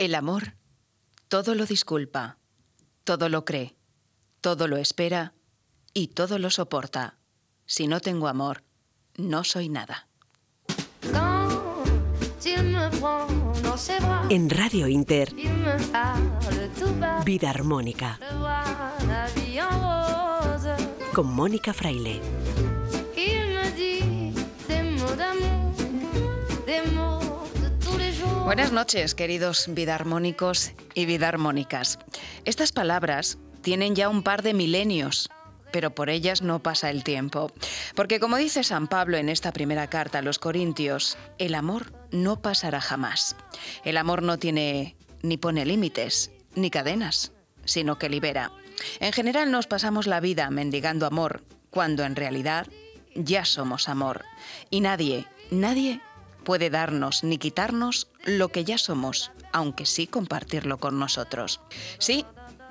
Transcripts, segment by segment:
El amor todo lo disculpa, todo lo cree, todo lo espera y todo lo soporta. Si no tengo amor, no soy nada. En Radio Inter, Vida Armónica. Con Mónica Fraile. Buenas noches, queridos vidarmónicos y vidarmónicas. Estas palabras tienen ya un par de milenios, pero por ellas no pasa el tiempo. Porque como dice San Pablo en esta primera carta a los Corintios, el amor no pasará jamás. El amor no tiene ni pone límites, ni cadenas, sino que libera. En general nos pasamos la vida mendigando amor, cuando en realidad ya somos amor. Y nadie, nadie puede darnos ni quitarnos lo que ya somos, aunque sí compartirlo con nosotros. Sí,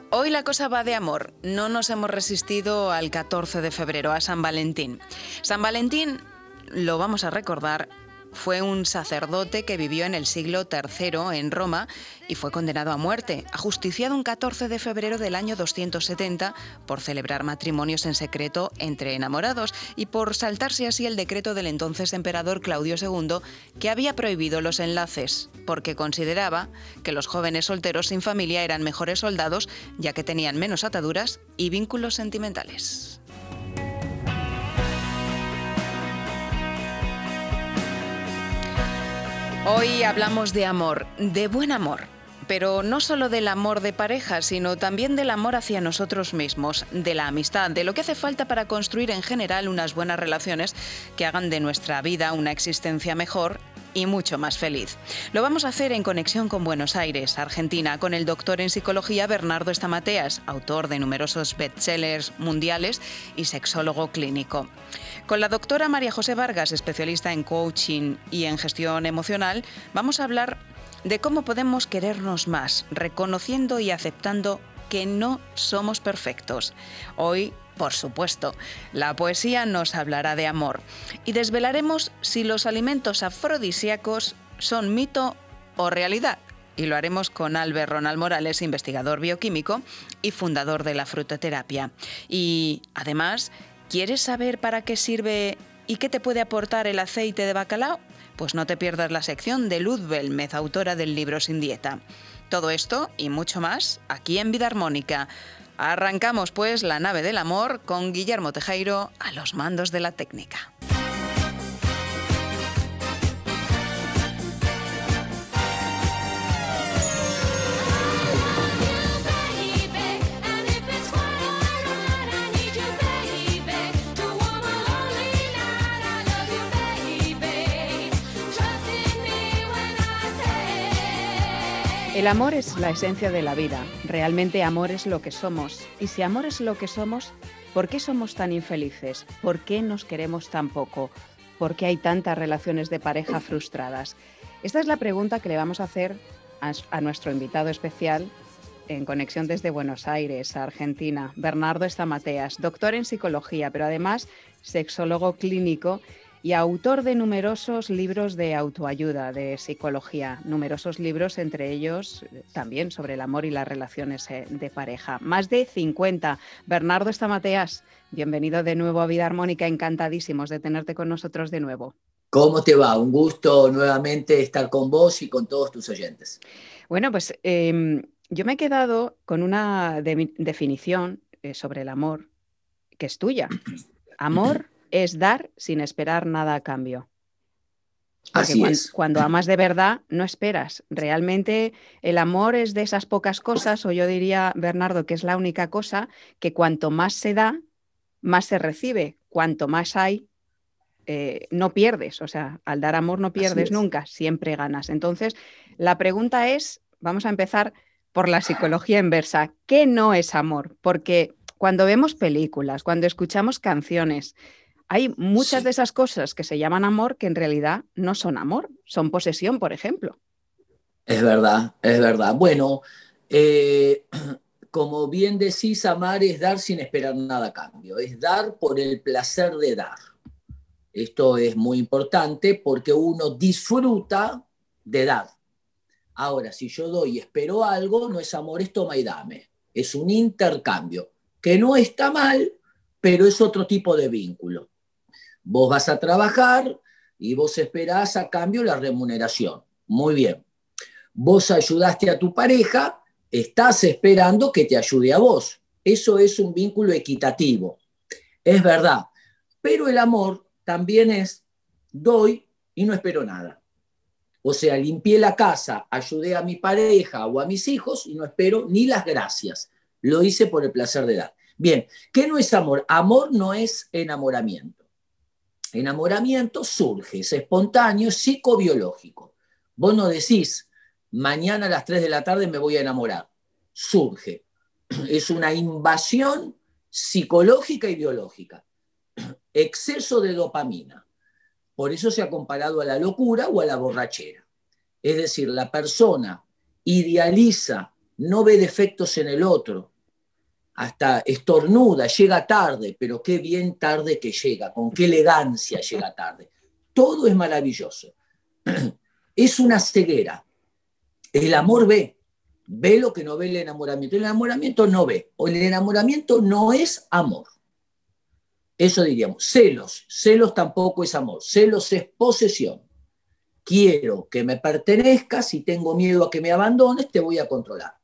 hoy la cosa va de amor. No nos hemos resistido al 14 de febrero, a San Valentín. San Valentín, lo vamos a recordar, fue un sacerdote que vivió en el siglo III en Roma y fue condenado a muerte, ajusticiado un 14 de febrero del año 270 por celebrar matrimonios en secreto entre enamorados y por saltarse así el decreto del entonces emperador Claudio II que había prohibido los enlaces, porque consideraba que los jóvenes solteros sin familia eran mejores soldados ya que tenían menos ataduras y vínculos sentimentales. Hoy hablamos de amor, de buen amor, pero no solo del amor de pareja, sino también del amor hacia nosotros mismos, de la amistad, de lo que hace falta para construir en general unas buenas relaciones que hagan de nuestra vida una existencia mejor y mucho más feliz. Lo vamos a hacer en conexión con Buenos Aires, Argentina, con el doctor en psicología Bernardo Estamateas, autor de numerosos bestsellers mundiales y sexólogo clínico. Con la doctora María José Vargas, especialista en coaching y en gestión emocional, vamos a hablar de cómo podemos querernos más, reconociendo y aceptando que no somos perfectos. Hoy por supuesto, la poesía nos hablará de amor y desvelaremos si los alimentos afrodisíacos son mito o realidad. Y lo haremos con Albert Ronald Morales, investigador bioquímico y fundador de la frutoterapia. Y además, ¿quieres saber para qué sirve y qué te puede aportar el aceite de bacalao? Pues no te pierdas la sección de Luz Belmez, autora del libro Sin Dieta. Todo esto y mucho más aquí en Vida Armónica. Arrancamos pues la nave del amor con Guillermo Tejeiro a los mandos de la técnica. El amor es la esencia de la vida. Realmente amor es lo que somos. Y si amor es lo que somos, ¿por qué somos tan infelices? ¿Por qué nos queremos tan poco? ¿Por qué hay tantas relaciones de pareja frustradas? Esta es la pregunta que le vamos a hacer a, nuestro invitado especial en conexión desde Buenos Aires, Argentina, Bernardo Estamateas, doctor en psicología, pero además sexólogo clínico y autor de numerosos libros de autoayuda, de psicología, numerosos libros, entre ellos eh, también sobre el amor y las relaciones eh, de pareja. Más de 50. Bernardo Estamateas, bienvenido de nuevo a Vida Armónica, encantadísimos de tenerte con nosotros de nuevo. ¿Cómo te va? Un gusto nuevamente estar con vos y con todos tus oyentes. Bueno, pues em, yo me he quedado con una definición eh, sobre el amor que es tuya. Amor es dar sin esperar nada a cambio. Así cuando, es. cuando amas de verdad, no esperas. Realmente el amor es de esas pocas cosas, o yo diría, Bernardo, que es la única cosa que cuanto más se da, más se recibe. Cuanto más hay, eh, no pierdes. O sea, al dar amor no pierdes nunca, siempre ganas. Entonces, la pregunta es, vamos a empezar por la psicología inversa. ¿Qué no es amor? Porque cuando vemos películas, cuando escuchamos canciones, hay muchas de esas cosas que se llaman amor que en realidad no son amor, son posesión, por ejemplo. Es verdad, es verdad. Bueno, eh, como bien decís, amar es dar sin esperar nada a cambio, es dar por el placer de dar. Esto es muy importante porque uno disfruta de dar. Ahora, si yo doy y espero algo, no es amor, es toma y dame. Es un intercambio, que no está mal, pero es otro tipo de vínculo. Vos vas a trabajar y vos esperás a cambio la remuneración. Muy bien. Vos ayudaste a tu pareja, estás esperando que te ayude a vos. Eso es un vínculo equitativo. Es verdad. Pero el amor también es doy y no espero nada. O sea, limpié la casa, ayudé a mi pareja o a mis hijos y no espero ni las gracias. Lo hice por el placer de dar. Bien, ¿qué no es amor? Amor no es enamoramiento. Enamoramiento surge, es espontáneo, es psicobiológico. Vos no decís, mañana a las 3 de la tarde me voy a enamorar. Surge. Es una invasión psicológica y biológica. Exceso de dopamina por eso se ha comparado a la locura o a la borrachera. Es decir, la persona idealiza, no ve defectos en el otro, hasta estornuda, llega tarde, pero qué bien tarde que llega, con qué elegancia llega tarde. Todo es maravilloso. Es una ceguera. El amor ve, ve lo que no ve el enamoramiento. El enamoramiento no ve, o el enamoramiento no es amor. Eso diríamos. Celos. Celos tampoco es amor. Celos es posesión. Quiero que me pertenezcas y tengo miedo a que me abandones, te voy a controlar.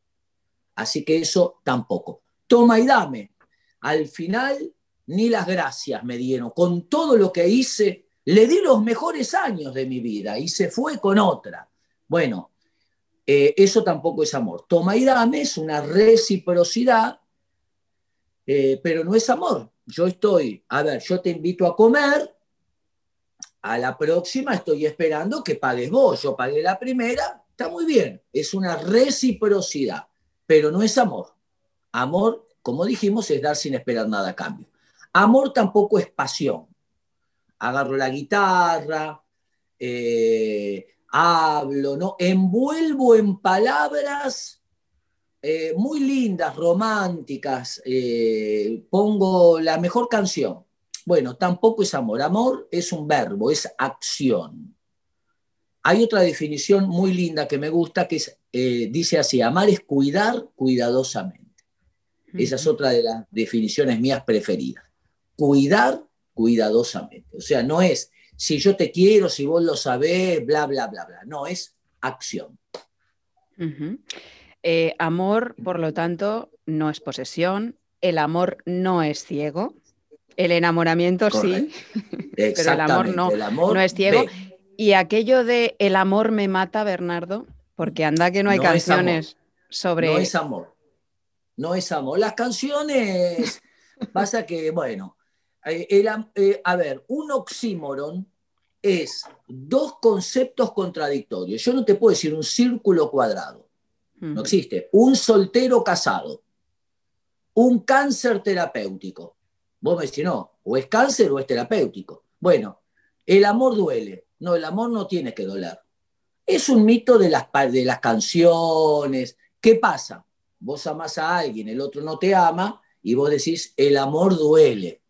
Así que eso tampoco. Toma y dame. Al final, ni las gracias me dieron. Con todo lo que hice, le di los mejores años de mi vida y se fue con otra. Bueno, eh, eso tampoco es amor. Toma y dame es una reciprocidad, eh, pero no es amor yo estoy, a ver, yo te invito a comer, a la próxima estoy esperando que pagues vos, yo pagué la primera, está muy bien, es una reciprocidad, pero no es amor. Amor, como dijimos, es dar sin esperar nada a cambio. Amor tampoco es pasión. Agarro la guitarra, eh, hablo, ¿no? Envuelvo en palabras eh, muy lindas, románticas, eh, pongo la mejor canción. Bueno, tampoco es amor. Amor es un verbo, es acción. Hay otra definición muy linda que me gusta que dice así, amar es cuidar cuidadosamente. Esa es otra de las definiciones mías preferidas. Cuidar cuidadosamente. O sea, no es si yo te quiero, si vos lo sabés, bla, bla, bla, bla. No, es acción. Eh, amor, por lo tanto, no es posesión. El amor no es ciego. El enamoramiento sí, pero el amor no, no es ciego. Y aquello de el amor me mata, Bernardo, porque anda que no hay canciones sobre... No es amor. No es amor. Las canciones, pasa que, bueno, eh, eh, a ver, un oxímoron es dos conceptos contradictorios. Yo no te puedo decir un círculo cuadrado. No existe. Un soltero casado. Un cáncer terapéutico. Vos me decís, no, o es cáncer o es terapéutico. Bueno, el amor duele. No, el amor no tiene que doler. Es un mito de las, de las canciones. ¿Qué pasa? Vos amás a alguien, el otro no te ama y vos decís, el amor duele.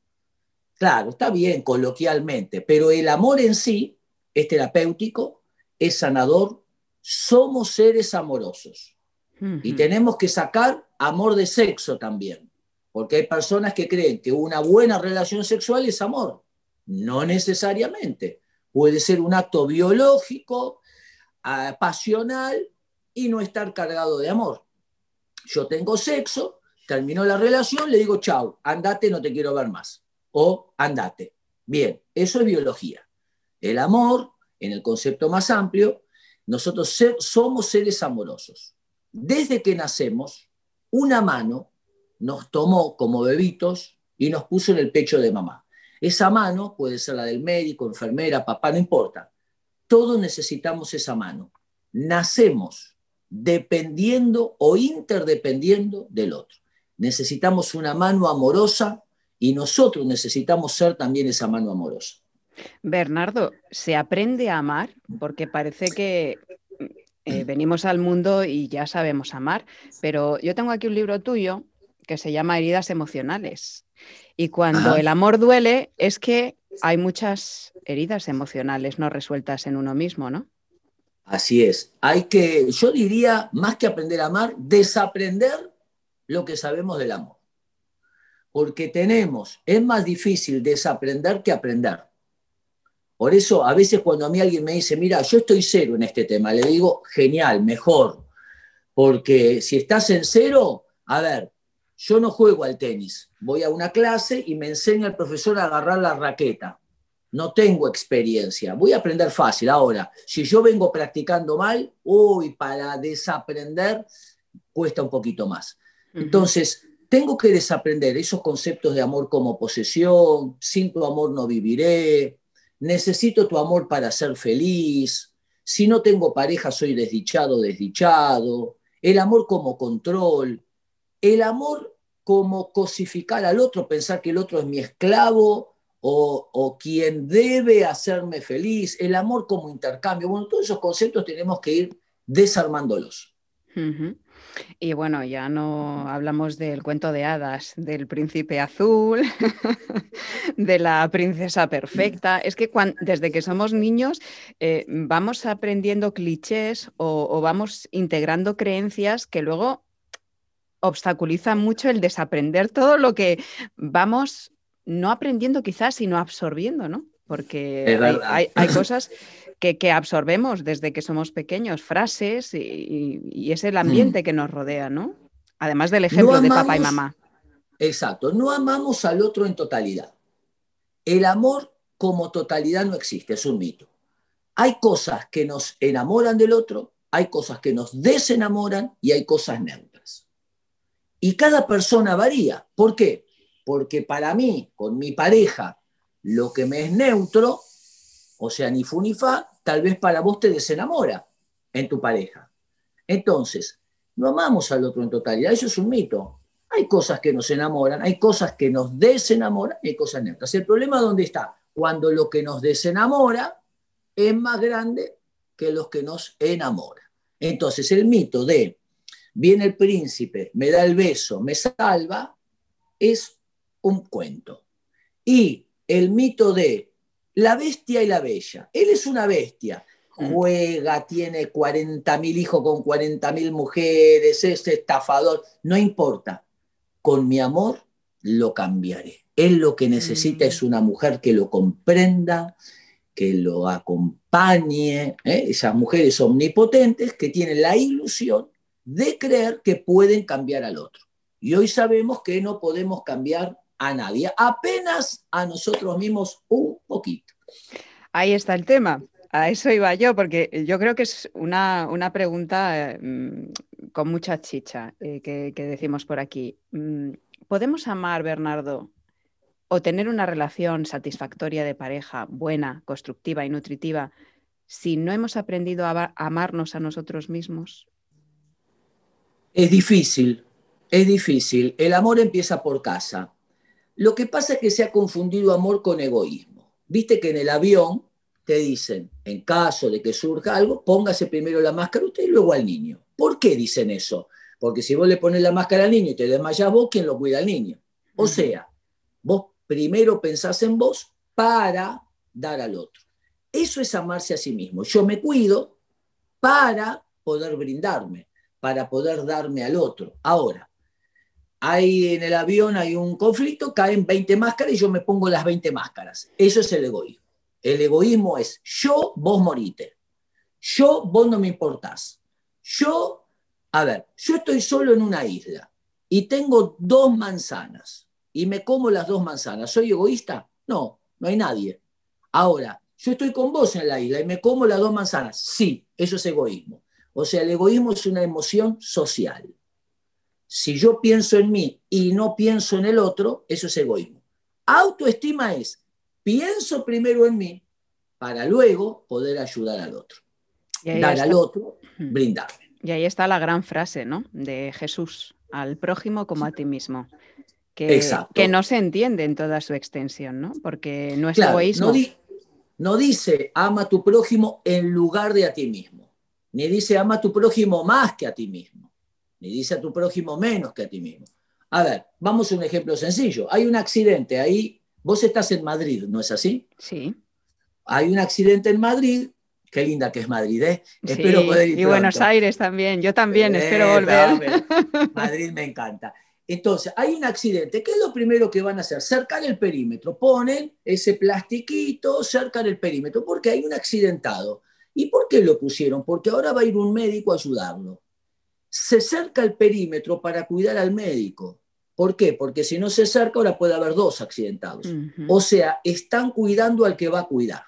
Claro, está bien coloquialmente, pero el amor en sí es terapéutico, es sanador, somos seres amorosos. Y tenemos que sacar amor de sexo también, porque hay personas que creen que una buena relación sexual es amor. No necesariamente. Puede ser un acto biológico, ah, pasional y no estar cargado de amor. Yo tengo sexo, terminó la relación, le digo, chau, andate, no te quiero ver más. O andate. Bien, eso es biología. El amor, en el concepto más amplio, nosotros somos seres amorosos desde que nacemos, una mano nos tomó como bebitos y nos puso en el pecho de mamá. Esa mano puede ser la del médico, enfermera, papá, no importa. Todos necesitamos esa mano. Nacemos dependiendo o interdependiendo del otro. Necesitamos una mano amorosa y nosotros necesitamos ser también esa mano amorosa. Bernardo, ¿se aprende a amar? Porque parece que eh, venimos al mundo y ya sabemos amar, pero yo tengo aquí un libro tuyo que se llama Heridas emocionales. Y cuando el amor duele es que hay muchas heridas emocionales no resueltas en uno mismo, ¿no? Así es. Hay que, yo diría, más que aprender a amar, desaprender lo que sabemos del amor. Porque tenemos, es más difícil desaprender que aprender. Por eso, a veces cuando a mí alguien me dice, mira, yo estoy cero en este tema, le digo, genial, mejor. Porque si estás en cero, a ver, yo no juego al tenis, voy a una clase y me enseña el profesor a agarrar la raqueta. No tengo experiencia, voy a aprender fácil. Ahora, si yo vengo practicando mal, uy, para desaprender cuesta un poquito más. Entonces, tengo que desaprender esos conceptos de amor como posesión, sin tu amor no viviré, necesito tu amor para ser feliz, si no tengo pareja soy desdichado, desdichado, el amor como control, el amor como cosificar al otro, pensar que el otro es mi esclavo o, quien debe hacerme feliz, el amor como intercambio. Bueno, todos esos conceptos tenemos que ir desarmándolos. Y bueno, ya no hablamos del cuento de hadas, del príncipe azul, de la princesa perfecta. Es que desde que somos niños eh, vamos aprendiendo clichés o, vamos integrando creencias que luego obstaculizan mucho el desaprender todo lo que vamos no aprendiendo quizás, sino absorbiendo, ¿no? Porque hay cosas que, absorbemos desde que somos pequeños, frases y, es el ambiente mm. que nos rodea, ¿no? Además del ejemplo de papá y mamá. Exacto, no amamos al otro en totalidad. El amor como totalidad no existe, es un mito. Hay cosas que nos enamoran del otro, hay cosas que nos desenamoran y hay cosas neutras. Y cada persona varía. ¿Por qué? Porque para mí, con mi pareja, lo que me es neutro o sea, ni fu ni fa, tal vez para vos te desenamora en tu pareja. Entonces, no amamos al otro en totalidad, eso es un mito. Hay cosas que nos enamoran, hay cosas que nos desenamoran y hay cosas neutras. El problema dónde está? Cuando lo que nos desenamora es más grande que los que nos enamora. Entonces, el mito de viene el príncipe, me da el beso, me salva, es un cuento. Y el mito de la bestia y la bella. Él es una bestia. Mm. Juega, tiene 40.000 hijos con 40.000 mujeres, es estafador. No importa. Con mi amor lo cambiaré. Él lo que necesita mm. es una mujer que lo comprenda, que lo acompañe. ¿eh? Esas mujeres omnipotentes que tienen la ilusión de creer que pueden cambiar al otro. Y hoy sabemos que no podemos cambiar a nadie, apenas a nosotros mismos un poquito. Ahí está el tema. A eso iba yo, porque yo creo que es una, pregunta mm, con mucha chicha eh, que, decimos por aquí. Mm, ¿Podemos amar, Bernardo, o tener una relación satisfactoria de pareja, buena, constructiva y nutritiva, si no hemos aprendido a amarnos a nosotros mismos? Es difícil, es difícil. El amor empieza por casa. Lo que pasa es que se ha confundido amor con egoísmo. Viste que en el avión te dicen, en caso de que surja algo, póngase primero la máscara usted y luego al niño. ¿Por qué dicen eso? Porque si vos le pones la máscara al niño y te desmayas vos, ¿quién lo cuida al niño? O sea, vos primero pensás en vos para dar al otro. Eso es amarse a sí mismo. Yo me cuido para poder brindarme, para poder darme al otro. Ahora, hay en el avión hay un conflicto, caen 20 máscaras y yo me pongo las 20 máscaras. Eso es el egoísmo. El egoísmo es yo, vos morite. Yo, vos no me importás. Yo, a ver, yo estoy solo en una isla y tengo dos manzanas y me como las dos manzanas. ¿Soy egoísta? No, no hay nadie. Ahora, yo estoy con vos en la isla y me como las dos manzanas. Sí, eso es egoísmo. O sea, el egoísmo es una emoción social. Si yo pienso en mí y no pienso en el otro, eso es egoísmo. Autoestima es, pienso primero en mí para luego poder ayudar al otro. Dar al otro, brindarme. Y ahí está la gran frase, ¿no? De Jesús, al prójimo como a ti mismo. Que, que no se entiende en toda su extensión, ¿no? Porque no es egoísmo. No, no dice ama a tu prójimo en lugar de a ti mismo, ni dice ama a tu prójimo más que a ti mismo ni dice a tu prójimo menos que a ti mismo. A ver, vamos a un ejemplo sencillo. Hay un accidente ahí, vos estás en Madrid, ¿no es así? Sí. Hay un accidente en Madrid, Qué linda que es Madrid, ¿eh? espero poder ir Y Buenos Aires también, yo también espero volver. Madrid me encanta. Entonces, hay un accidente. ¿Qué es lo primero que van a hacer? Cercar el perímetro. Ponen ese plastiquito, cercan el perímetro, porque hay un accidentado. ¿Y por qué lo pusieron? Porque ahora va a ir un médico a ayudarlo. Se cerca el perímetro para cuidar al médico. ¿Por qué? Porque si no se cerca, ahora puede haber dos accidentados. O sea, están cuidando al que va a cuidar.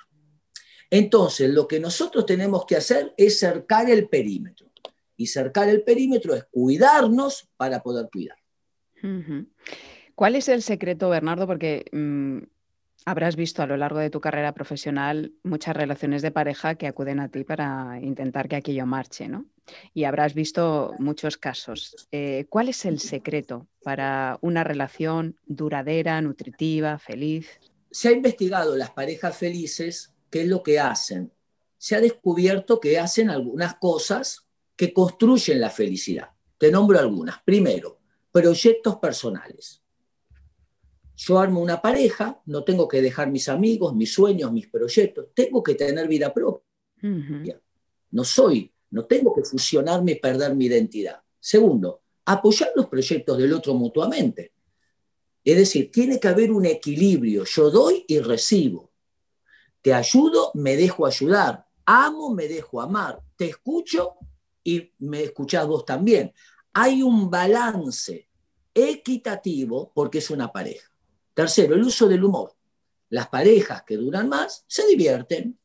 Entonces, lo que nosotros tenemos que hacer es cercar el perímetro. Y cercar el perímetro es cuidarnos para poder cuidar. ¿Cuál es el secreto, Bernardo? Porque mm, habrás visto a lo largo de tu carrera profesional muchas relaciones de pareja que acuden a ti para intentar que aquello marche, ¿no? Y habrás visto muchos casos. Eh, ¿Cuál es el secreto para una relación duradera, nutritiva, feliz? Se ha investigado las parejas felices qué es lo que hacen. Se ha descubierto que hacen algunas cosas que construyen la felicidad. Te nombro algunas. Primero, proyectos personales. Yo armo una pareja, no tengo que dejar mis amigos, mis sueños, mis proyectos, tengo que tener vida propia. No soy, no tengo que fusionarme y perder mi identidad. Segundo, apoyar los proyectos del otro mutuamente. Es decir, tiene que haber un equilibrio. Yo doy y recibo. Te ayudo, me dejo ayudar. Amo, me dejo amar. Te escucho y me escuchás vos también. Hay un balance equitativo porque es una pareja. Tercero, el uso del humor. Las parejas que duran más se divierten.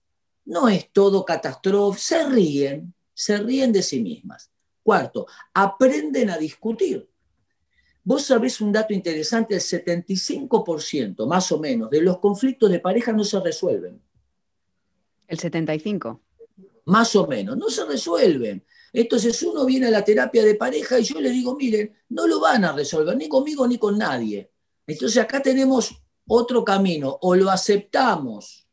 No es todo catástrofe, se ríen, se ríen de sí mismas. Cuarto, aprenden a discutir. Vos sabés un dato interesante, el 75% más o menos de los conflictos de pareja no se resuelven. El 75. Más o menos, no se resuelven. Entonces uno viene a la terapia de pareja y yo le digo, miren, no lo van a resolver ni conmigo ni con nadie. Entonces acá tenemos otro camino, o lo aceptamos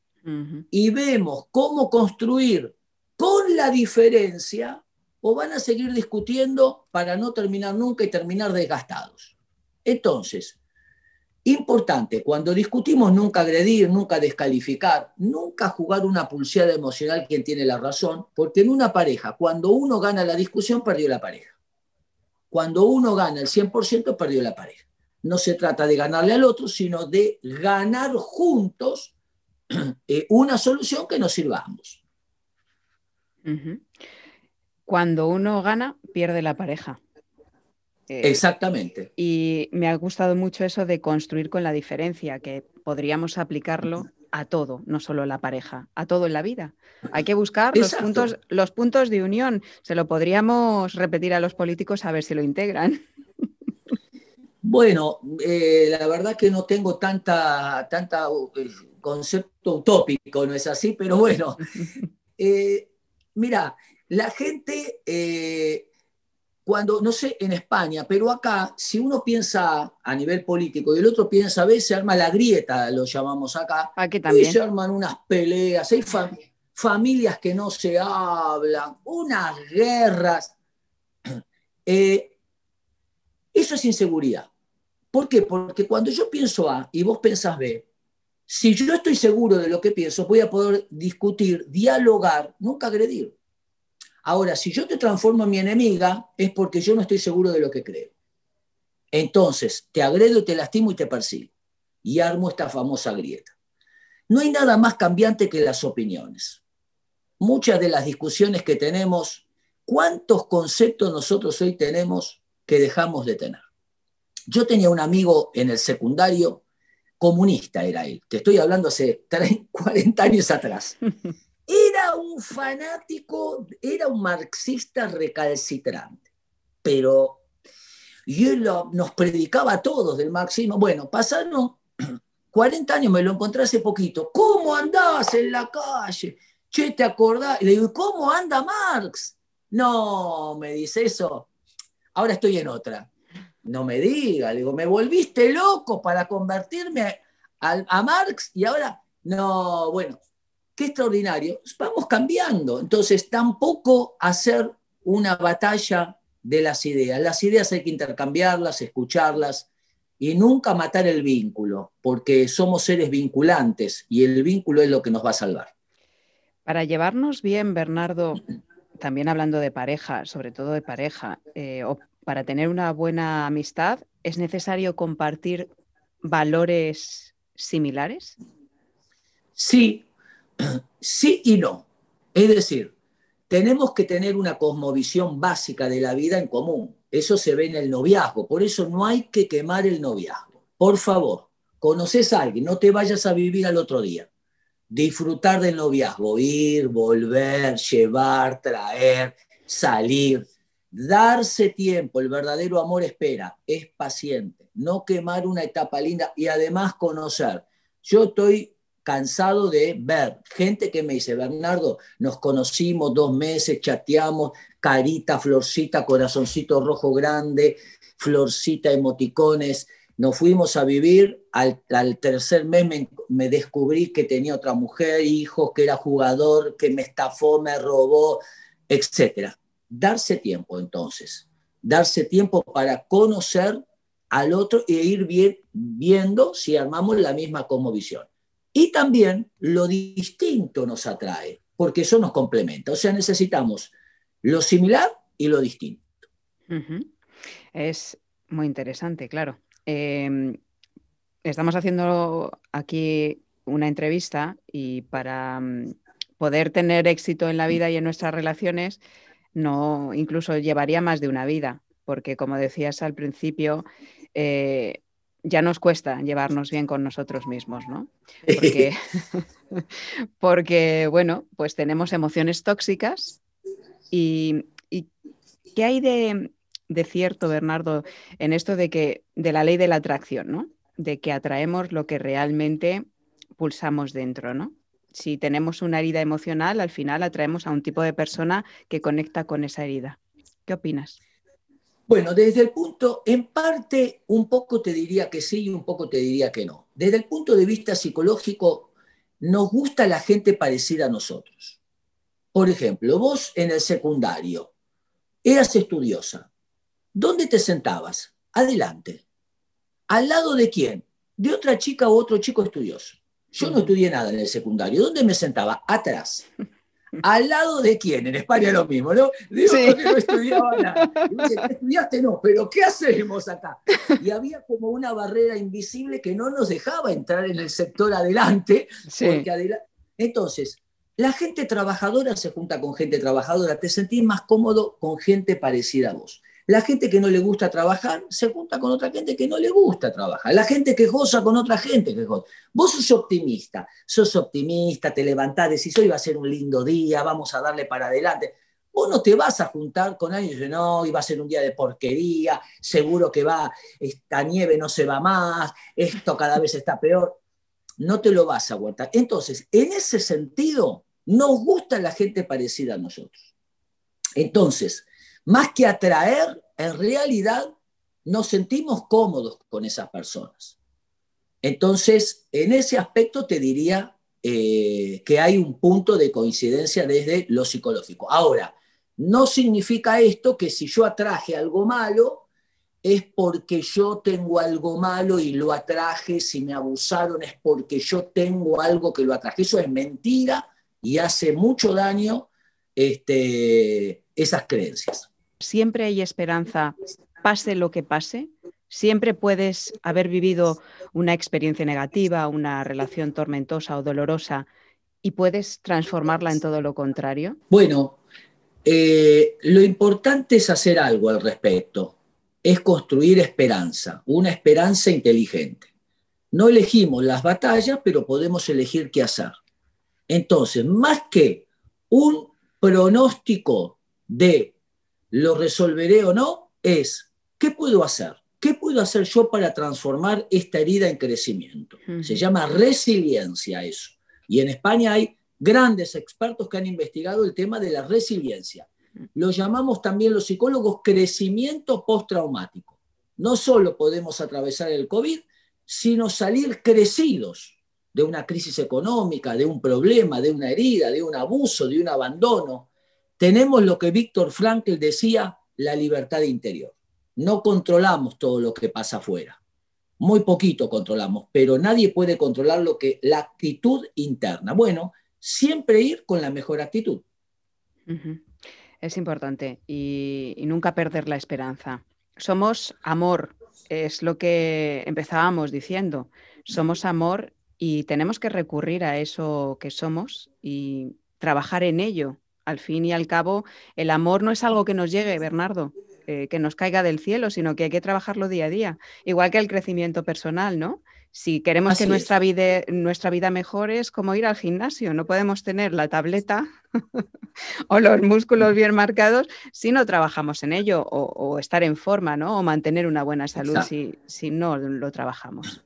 y vemos cómo construir con la diferencia, o van a seguir discutiendo para no terminar nunca y terminar desgastados. Entonces, Importante, cuando discutimos nunca agredir, nunca descalificar, nunca jugar una pulseada emocional quien tiene la razón, porque en una pareja, cuando uno gana la discusión, perdió la pareja. Cuando uno gana el 100%, perdió la pareja. No se trata de ganarle al otro, sino de ganar juntos eh, una solución que nos sirva a ambos. Cuando uno gana, pierde la pareja. Eh, Exactamente. Y me ha gustado mucho eso de construir con la diferencia, que podríamos aplicarlo a todo, no solo a la pareja, a todo en la vida. Hay que buscar los puntos, los puntos de unión. Se lo podríamos repetir a los políticos a ver si lo integran. Bueno, eh, la verdad que no tengo tanta, tanta eh, concepto utópico, no es así, pero bueno, mira, la gente cuando, no sé, en España, pero acá, si uno piensa a nivel político y el otro piensa B, se arma la grieta, lo llamamos acá. Aquí también. Y se arman unas peleas, hay familias que no se hablan, unas guerras. Eh, eso es inseguridad. ¿Por qué? Porque cuando yo pienso A y vos pensás B, si yo estoy seguro de lo que pienso, voy a poder discutir, dialogar, nunca agredir. Ahora, si yo te transformo en mi enemiga, es porque yo no estoy seguro de lo que creo. Entonces, te agredo, te lastimo y te persigo. Y armo esta famosa grieta. No hay nada más cambiante que las opiniones. Muchas de las discusiones que tenemos, ¿cuántos conceptos nosotros hoy tenemos que dejamos de tener? Yo tenía un amigo en el secundario, comunista era él, te estoy hablando hace 30, 40 años atrás. Era un fanático, era un marxista recalcitrante, pero y él nos predicaba a todos del marxismo. Bueno, pasaron 40 años, me lo encontré hace poquito. ¿Cómo andás en la calle? Che, ¿te acordás? le digo, ¿cómo anda Marx? No, me dice eso. Ahora estoy en otra. No me diga, le digo, me volviste loco para convertirme a, Marx y ahora, no, bueno, qué extraordinario, vamos cambiando. Entonces, tampoco hacer una batalla de las ideas. Las ideas hay que intercambiarlas, escucharlas y nunca matar el vínculo, porque somos seres vinculantes y el vínculo es lo que nos va a salvar. Para llevarnos bien, Bernardo, también hablando de pareja, sobre todo de pareja, eh, para tener una buena amistad, ¿es necesario compartir valores similares? Sí, sí y no. Es decir, tenemos que tener una cosmovisión básica de la vida en común. Eso se ve en el noviazgo. Por eso no hay que quemar el noviazgo. Por favor, conoces a alguien, no te vayas a vivir al otro día. Disfrutar del noviazgo, ir, volver, llevar, traer, salir, darse tiempo. El verdadero amor espera, es paciente, no quemar una etapa linda y además conocer. Yo estoy cansado de ver gente que me dice, Bernardo, nos conocimos dos meses, chateamos, carita, florcita, corazoncito rojo grande, florcita, emoticones. Nos fuimos a vivir, al, tercer mes me, me, descubrí que tenía otra mujer, hijos, que era jugador, que me estafó, me robó, etc. Darse tiempo entonces, darse tiempo para conocer al otro e ir bien, viendo si armamos la misma visión. Y también lo distinto nos atrae, porque eso nos complementa. O sea, necesitamos lo similar y lo distinto. Es muy interesante, claro. Em, estamos haciendo aquí una entrevista y para mm, poder tener éxito en la vida y en nuestras relaciones, no, incluso llevaría más de una vida, porque como decías al principio, eh, ya nos cuesta llevarnos bien con nosotros mismos, ¿no? Porque, porque bueno, pues tenemos emociones tóxicas y, ¿qué hay de, de, cierto, Bernardo, en esto de que de la ley de la atracción, ¿no? De que atraemos lo que realmente pulsamos dentro, ¿no? Si tenemos una herida emocional, al final atraemos a un tipo de persona que conecta con esa herida. ¿Qué opinas? Bueno, desde el punto, en parte, un poco te diría que sí y un poco te diría que no. Desde el punto de vista psicológico, nos gusta la gente parecida a nosotros. Por ejemplo, vos en el secundario eras estudiosa. ¿Dónde te sentabas? Adelante. ¿Al lado de quién? De otra chica u otro chico estudioso. Yo no estudié nada en el secundario. ¿Dónde me sentaba? Atrás. ¿Al lado de quién? En España lo mismo, ¿no? Digo que no estudiaba nada. estudiaste? No, pero ¿qué hacemos acá? Y había como una barrera invisible que no nos dejaba entrar en el sector adelante. Entonces, la gente trabajadora se junta con gente trabajadora, te sentís más cómodo con gente parecida a vos. La gente que no le gusta trabajar se junta con otra gente que no le gusta trabajar. La gente que goza con otra gente que goza. Vos sos optimista, sos optimista, te levantás, decís, hoy va a ser un lindo día, vamos a darle para adelante. Vos no te vas a juntar con alguien y dices, no, iba a ser un día de porquería, seguro que va, esta nieve no se va más, esto cada vez está peor. No te lo vas a aguantar. Entonces, en ese sentido, nos gusta la gente parecida a nosotros. Entonces, más que atraer, en realidad nos sentimos cómodos con esas personas. Entonces, en ese aspecto te diría eh, que hay un punto de coincidencia desde lo psicológico. Ahora, no significa esto que si yo atraje algo malo, es porque yo tengo algo malo y lo atraje, si me abusaron es porque yo tengo algo que lo atraje. Eso es mentira y hace mucho daño este, esas creencias siempre hay esperanza, pase lo que pase. Siempre puedes haber vivido una experiencia negativa, una relación tormentosa o dolorosa y puedes transformarla en todo lo contrario. Bueno, eh, lo importante es hacer algo al respecto, es construir esperanza, una esperanza inteligente. No elegimos las batallas, pero podemos elegir qué hacer. Entonces, más que un pronóstico de lo resolveré o no, es ¿qué puedo hacer? ¿Qué puedo hacer yo para transformar esta herida en crecimiento? Se llama resiliencia eso. Y en España hay grandes expertos que han investigado el tema de la resiliencia. Lo llamamos también los psicólogos crecimiento postraumático. No solo podemos atravesar el COVID, sino salir crecidos de una crisis económica, de un problema, de una herida, de un abuso, de un abandono, tenemos lo que Víctor Frankl decía, la libertad interior. No controlamos todo lo que pasa afuera. Muy poquito controlamos, pero nadie puede controlar lo que la actitud interna. Bueno, siempre ir con la mejor actitud. Es importante y, nunca perder la esperanza. Somos amor, es lo que empezábamos diciendo. Somos amor y tenemos que recurrir a eso que somos y trabajar en ello. Al fin y al cabo, el amor no es algo que nos llegue, Bernardo, eh, que nos caiga del cielo, sino que hay que trabajarlo día a día. Igual que el crecimiento personal, ¿no? Si queremos que nuestra vida, nuestra vida mejore, es como ir al gimnasio. No podemos tener la tableta o los músculos bien marcados si no trabajamos en ello, o, estar en forma, ¿no? O mantener una buena salud si, si, no lo trabajamos.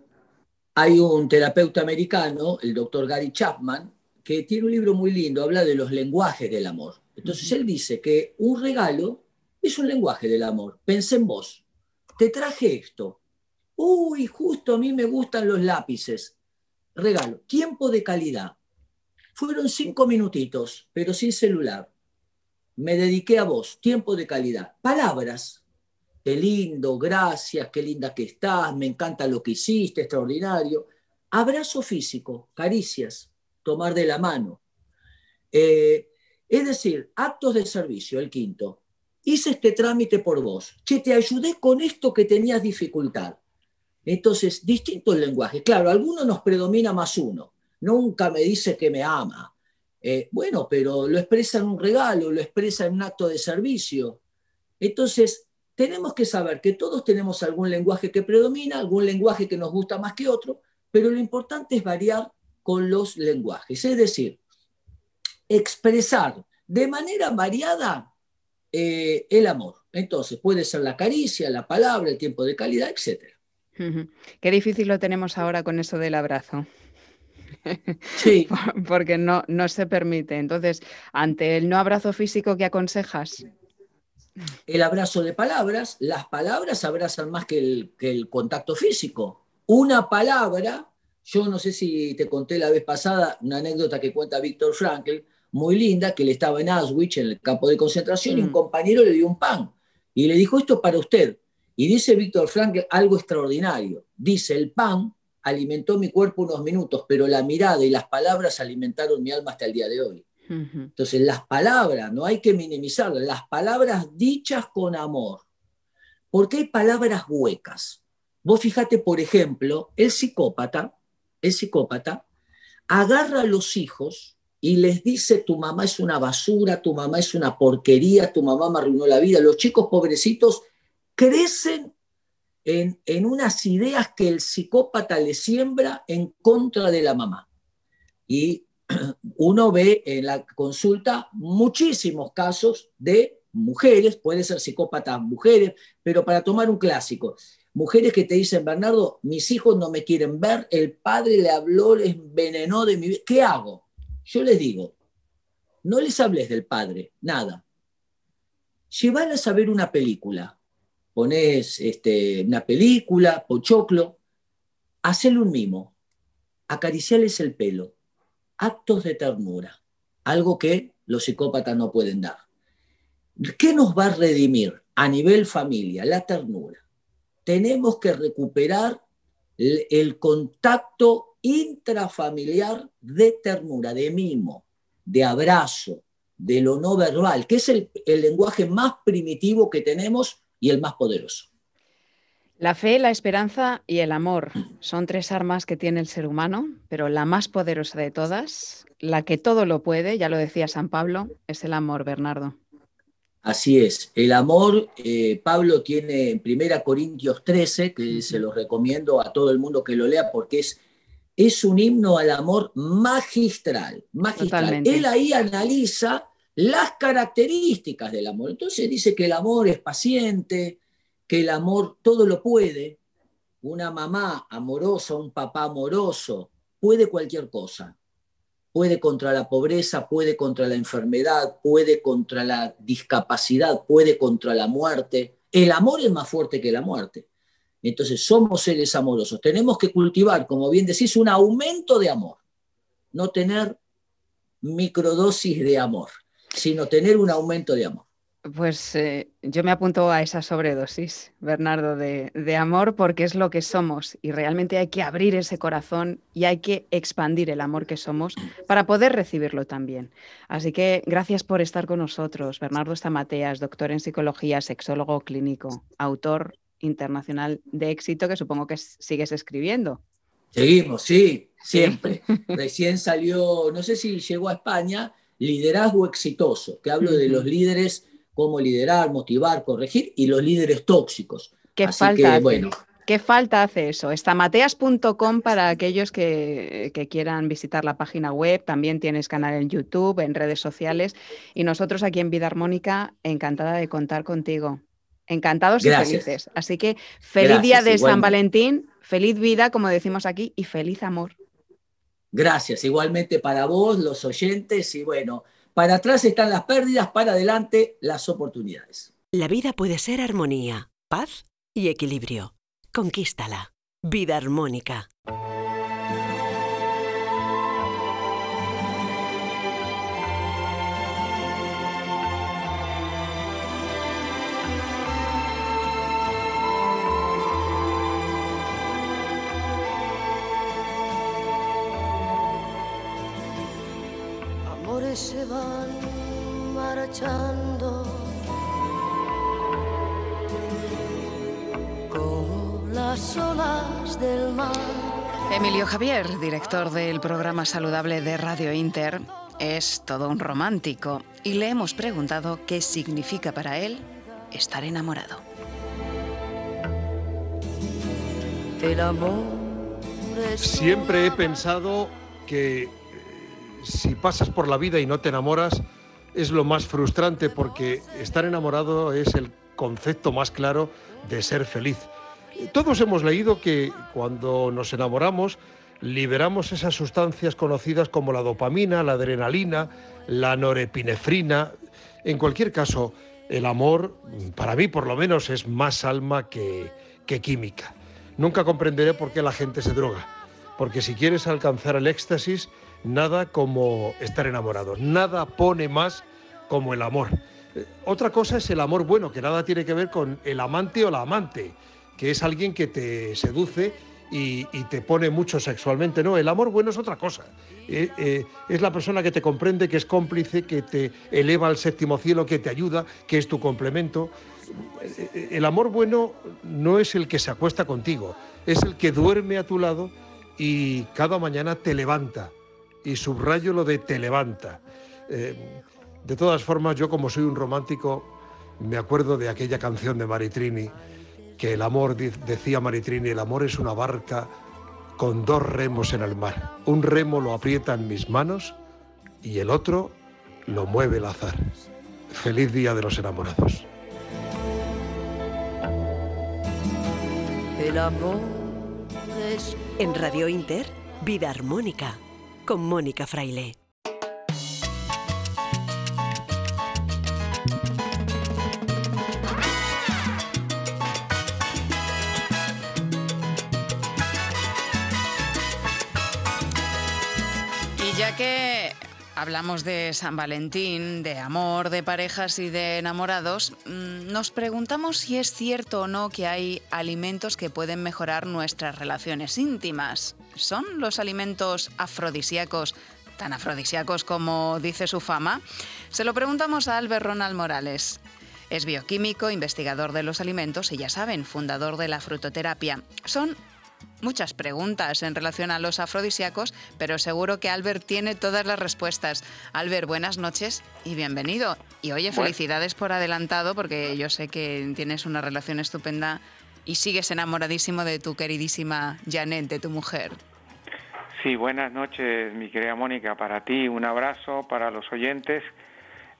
Hay un terapeuta americano, el doctor Gary Chapman, que tiene un libro muy lindo, habla de los lenguajes del amor. Entonces él dice que un regalo es un lenguaje del amor. Pensé en vos. Te traje esto Uy, justo a mí me gustan los lápices. Regalo, tiempo de calidad. Fueron cinco minutitos, pero sin celular. Me dediqué a vos, tiempo de calidad. Palabras. Qué lindo, gracias, qué linda que estás, me encanta lo que hiciste, extraordinario. Abrazo físico, caricias, tomar de la mano. Eh, es decir, actos de servicio, el quinto. Hice este trámite por vos. Che, te ayudé con esto que tenías dificultad. Entonces, distintos lenguajes. Claro, algunos nos predomina más uno. Nunca me dice que me ama. Eh, bueno, pero lo expresa en un regalo, lo expresa en un acto de servicio. Entonces, tenemos que saber que todos tenemos algún lenguaje que predomina, algún lenguaje que nos gusta más que otro, pero lo importante es variar con los lenguajes. Es decir, expresar de manera variada eh, el amor. Entonces, puede ser la caricia, la palabra, el tiempo de calidad, etc. Qué difícil lo tenemos ahora con eso del abrazo. Sí. Porque no, no se permite. Entonces, ante el no abrazo físico, ¿qué aconsejas? El abrazo de palabras, las palabras abrazan más que el, que el contacto físico. Una palabra, yo no sé si te conté la vez pasada una anécdota que cuenta Víctor Frankl, muy linda, que él estaba en Auschwitz, en el campo de concentración, y un mm. compañero le dio un pan y le dijo, esto para usted. Y dice Víctor Frankl algo extraordinario. Dice, el pan alimentó mi cuerpo unos minutos, pero la mirada y las palabras alimentaron mi alma hasta el día de hoy. Entonces, las palabras, no hay que minimizarlas, las palabras dichas con amor. Porque hay palabras huecas. Vos fíjate, por ejemplo, el psicópata, el psicópata agarra a los hijos y les dice, tu mamá es una basura, tu mamá es una porquería, tu mamá me arruinó la vida. Los chicos pobrecitos crecen en, unas ideas que el psicópata le siembra en contra de la mamá. Y uno ve en la consulta muchísimos casos de mujeres, puede ser psicópatas mujeres, pero para tomar un clásico, mujeres que te dicen, Bernardo, mis hijos no me quieren ver, el padre le habló, les envenenó de mi vida, ¿qué hago? Yo les digo, no les hables del padre, nada. Llévalas a ver una película, pones este, una película, pochoclo, hacele un mimo, acariciales el pelo, actos de ternura, algo que los psicópatas no pueden dar. ¿Qué nos va a redimir a nivel familia? La ternura. Tenemos que recuperar el, contacto intrafamiliar de ternura, de mimo, de abrazo, de lo no verbal, que es el, lenguaje más primitivo que tenemos y el más poderoso. La fe, la esperanza y el amor son tres armas que tiene el ser humano, pero la más poderosa de todas, la que todo lo puede, ya lo decía San Pablo, es el amor, Bernardo. Así es, el amor, eh, Pablo tiene en 1 Corintios 13, que se lo recomiendo a todo el mundo que lo lea porque es, es un himno al amor magistral, magistral. Él ahí analiza las características del amor. Entonces dice que el amor es paciente, que el amor todo lo puede. Una mamá amorosa, un papá amoroso, puede cualquier cosa. Puede contra la pobreza, puede contra la enfermedad, puede contra la discapacidad, puede contra la muerte. El amor es más fuerte que la muerte. Entonces somos seres amorosos. Tenemos que cultivar, como bien decís, un aumento de amor. No tener microdosis de amor sino tener un aumento de amor. Pues eh, yo me apunto a esa sobredosis, Bernardo, de, de, amor porque es lo que somos y realmente hay que abrir ese corazón y hay que expandir el amor que somos para poder recibirlo también. Así que gracias por estar con nosotros. Bernardo Stamateas, doctor en psicología, sexólogo clínico, autor internacional de éxito que supongo que sigues escribiendo. Seguimos, sí, siempre. Recién salió, no sé si llegó a España, Liderazgo Exitoso, que hablo de los líderes cómo liderar, motivar, corregir y los líderes tóxicos. ¿Qué falta? bueno. ¿Qué falta hace eso? Estamateas.com para aquellos que, que, quieran visitar la página web. También tienes canal en YouTube, en redes sociales. Y nosotros aquí en Vida Armónica, encantada de contar contigo. Encantados y felices. Así que feliz día de San Valentín, feliz vida, como decimos aquí, y feliz amor. Gracias, igualmente para vos, los oyentes, y bueno, para atrás están las pérdidas, para adelante las oportunidades. La vida puede ser armonía, paz y equilibrio. Conquístala. Vida armónica. Se van marchando como las olas del mar. Emilio Javier, director del programa saludable de Radio Inter, es todo un romántico y le hemos preguntado qué significa para él estar enamorado. El amor Siempre he pensado que si pasas por la vida y no te enamoras, es lo más frustrante porque estar enamorado es el concepto más claro de ser feliz. Todos hemos leído que cuando nos enamoramos liberamos esas sustancias conocidas como la dopamina, la adrenalina, la norepinefrina. En cualquier caso, el amor, para mí por lo menos, es más alma que, que química. Nunca comprenderé por qué la gente se droga, porque si quieres alcanzar el éxtasis, nada como estar enamorado, nada pone más como el amor. Eh, otra cosa es el amor bueno, que nada tiene que ver con el amante o la amante, que es alguien que te seduce y, te pone mucho sexualmente. No, el amor bueno es otra cosa. Eh, eh, es la persona que te comprende, que es cómplice, que te eleva al séptimo cielo, que te ayuda, que es tu complemento. El amor bueno no es el que se acuesta contigo, es el que duerme a tu lado y cada mañana te levanta y subrayo lo de te levanta. Eh, de todas formas, yo como soy un romántico, me acuerdo de aquella canción de Maritrini, que el amor, decía Maritrini, el amor es una barca con dos remos en el mar. Un remo lo aprieta en mis manos y el otro lo mueve el azar. Feliz día de los enamorados. El amor es... En Radio Inter, Vida Armónica con Mónica Fraile. Y ya que hablamos de San Valentín, de amor, de parejas y de enamorados, mm, nos preguntamos si es cierto o no que hay alimentos que pueden mejorar nuestras relaciones íntimas. ¿Son los alimentos afrodisíacos tan afrodisíacos como dice su fama? Se lo preguntamos a Albert Ronald Morales. Es bioquímico, investigador de los alimentos y ya saben, fundador de la frutoterapia. Son muchas preguntas en relación a los afrodisíacos, pero seguro que Albert tiene todas las respuestas. Albert, buenas noches y bienvenido. Y oye, felicidades por adelantado, porque yo sé que tienes una relación estupenda y sigues enamoradísimo de tu queridísima Janet, de tu mujer. Sí, buenas noches, mi querida Mónica, para ti un abrazo, para los oyentes,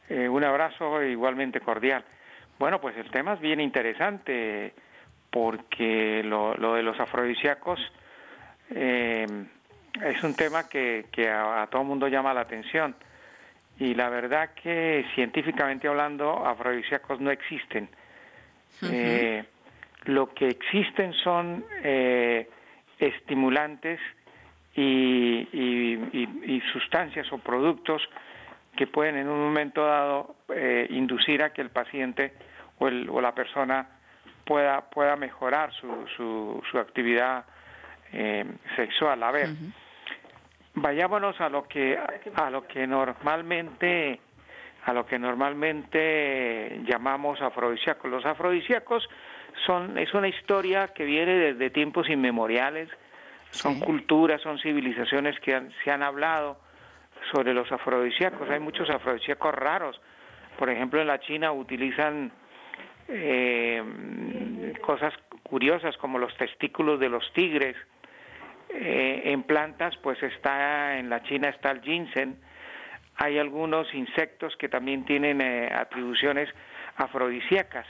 eh, un abrazo igualmente cordial. Bueno, pues el tema es bien interesante porque lo, de los afrodisíacos eh, es un tema que, a, todo el mundo llama la atención y la verdad que científicamente hablando afrodisíacos no existen. Eh, lo que existen son eh, estimulantes y, sustancias o productos que pueden en un momento dado eh, inducir a que el paciente o, el, o la persona pueda, pueda mejorar su, su, su actividad eh, sexual. A ver, vayámonos a lo que a lo que normalmente a lo que normalmente llamamos afrodisíacos. Los afrodisíacos son es una historia que viene desde tiempos inmemoriales, son culturas, son civilizaciones que se han hablado sobre los afrodisíacos. Hay muchos afrodisíacos raros. Por ejemplo, en la China utilizan eh, cosas curiosas como los testículos de los tigres. Eh, en plantas, pues está en la China está el ginseng. Hay algunos insectos que también tienen eh, atribuciones afrodisíacas.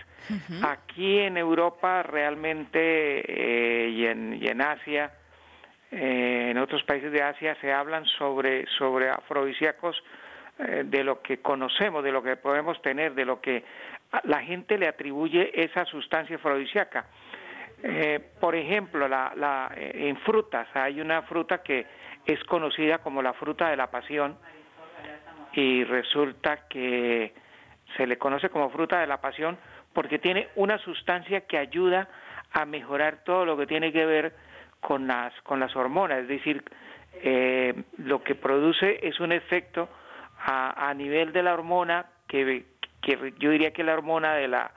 Aquí en Europa realmente y, en, y en Asia eh, en otros países de Asia se hablan sobre, sobre afrodisíacos eh, de lo que conocemos, de lo que podemos tener, de lo que la gente le atribuye esa sustancia afrodisíaca. Eh, por ejemplo, la, la, en frutas hay una fruta que es conocida como la fruta de la pasión y resulta que se le conoce como fruta de la pasión porque tiene una sustancia que ayuda a mejorar todo lo que tiene que ver con las, con las hormonas, es decir, eh, lo que produce es un efecto a, a nivel de la hormona que, que, yo diría que la hormona de la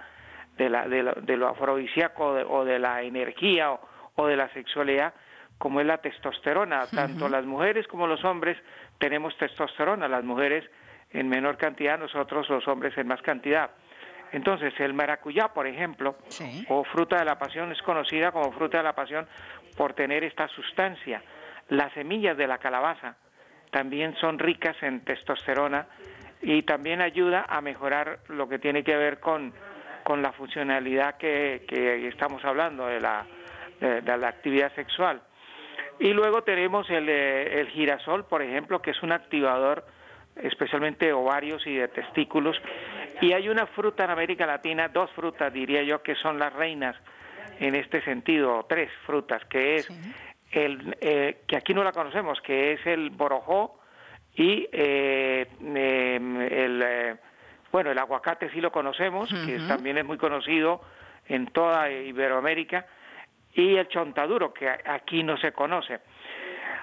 de, la, de, lo, de lo afrodisíaco o de, la energía o, o, de la sexualidad como es la testosterona. Tanto las mujeres como los hombres tenemos testosterona, las mujeres en menor cantidad, nosotros los hombres en más cantidad. Entonces, el maracuyá, por ejemplo, o fruta de la pasión, es conocida como fruta de la pasión por tener esta sustancia. Las semillas de la calabaza también son ricas en testosterona y también ayuda a mejorar lo que tiene que ver con, con la funcionalidad que, que estamos hablando de la, de, la actividad sexual. Y luego tenemos el, eh, el girasol, por ejemplo, que es un activador especialmente de ovarios y de testículos. Y hay una fruta en América Latina, dos frutas diría yo, que son las reinas en este sentido, tres frutas, que es el eh, que aquí no la conocemos, que es el borojó y eh, em, el eh, bueno el aguacate sí lo conocemos, que también es muy conocido en toda Iberoamérica y el chontaduro que aquí no se conoce.